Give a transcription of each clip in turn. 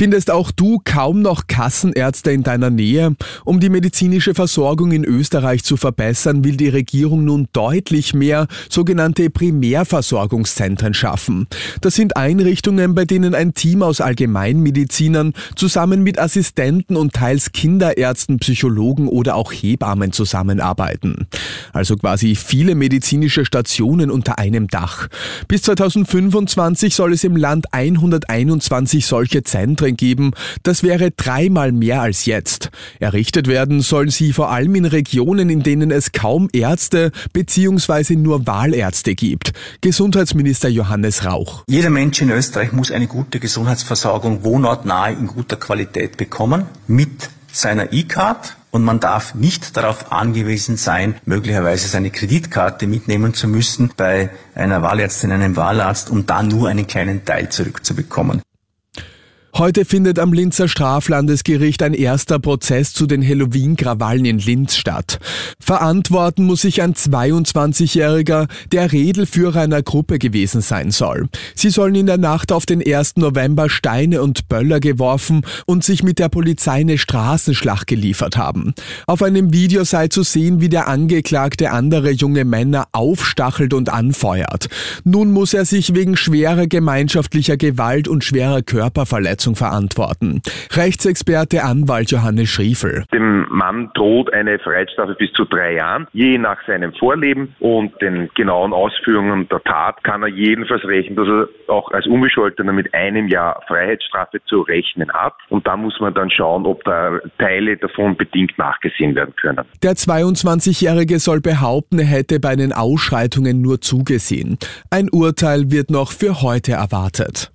Findest auch du kaum noch Kassenärzte in deiner Nähe? Um die medizinische Versorgung in Österreich zu verbessern, will die Regierung nun deutlich mehr sogenannte Primärversorgungszentren schaffen. Das sind Einrichtungen, bei denen ein Team aus Allgemeinmedizinern zusammen mit Assistenten und teils Kinderärzten, Psychologen oder auch Hebammen zusammenarbeiten. Also quasi viele medizinische Stationen unter einem Dach. Bis 2025 soll es im Land 121 solche Zentren Zentren geben. Das wäre dreimal mehr als jetzt. Errichtet werden sollen sie vor allem in Regionen, in denen es kaum Ärzte bzw. nur Wahlärzte gibt. Gesundheitsminister Johannes Rauch. Jeder Mensch in Österreich muss eine gute Gesundheitsversorgung wohnortnahe in guter Qualität bekommen mit seiner E-Card und man darf nicht darauf angewiesen sein, möglicherweise seine Kreditkarte mitnehmen zu müssen bei einer Wahlärztin, einem Wahlarzt, um da nur einen kleinen Teil zurückzubekommen. Heute findet am Linzer Straflandesgericht ein erster Prozess zu den Halloween-Krawallen in Linz statt. Verantworten muss sich ein 22-Jähriger, der Redelführer einer Gruppe gewesen sein soll. Sie sollen in der Nacht auf den 1. November Steine und Böller geworfen und sich mit der Polizei eine Straßenschlacht geliefert haben. Auf einem Video sei zu sehen, wie der Angeklagte andere junge Männer aufstachelt und anfeuert. Nun muss er sich wegen schwerer gemeinschaftlicher Gewalt und schwerer Körperverletzung Verletzung verantworten. Rechtsexperte Anwalt Johannes Schriefel. Dem Mann droht eine Freiheitsstrafe bis zu drei Jahren, je nach seinem Vorleben und den genauen Ausführungen der Tat kann er jedenfalls rechnen, dass er auch als Unbescholtener mit einem Jahr Freiheitsstrafe zu rechnen hat. Und da muss man dann schauen, ob da Teile davon bedingt nachgesehen werden können. Der 22-Jährige soll behaupten, er hätte bei den Ausschreitungen nur zugesehen. Ein Urteil wird noch für heute erwartet.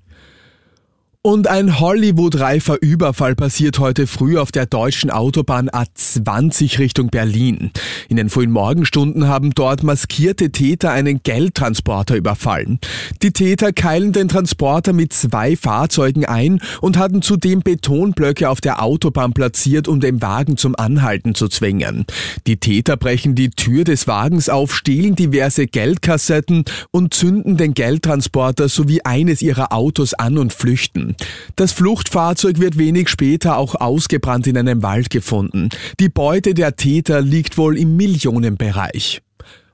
Und ein Hollywood-reifer Überfall passiert heute früh auf der deutschen Autobahn A20 Richtung Berlin. In den frühen Morgenstunden haben dort maskierte Täter einen Geldtransporter überfallen. Die Täter keilen den Transporter mit zwei Fahrzeugen ein und hatten zudem Betonblöcke auf der Autobahn platziert, um den Wagen zum Anhalten zu zwingen. Die Täter brechen die Tür des Wagens auf, stehlen diverse Geldkassetten und zünden den Geldtransporter sowie eines ihrer Autos an und flüchten. Das Fluchtfahrzeug wird wenig später auch ausgebrannt in einem Wald gefunden. Die Beute der Täter liegt wohl im Millionenbereich.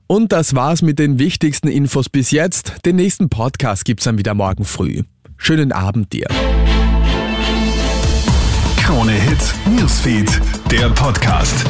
Und das war's mit den wichtigsten Infos bis jetzt. Den nächsten Podcast gibt's dann wieder morgen früh. Schönen Abend dir. Krone Hits, Newsfeed, der Podcast.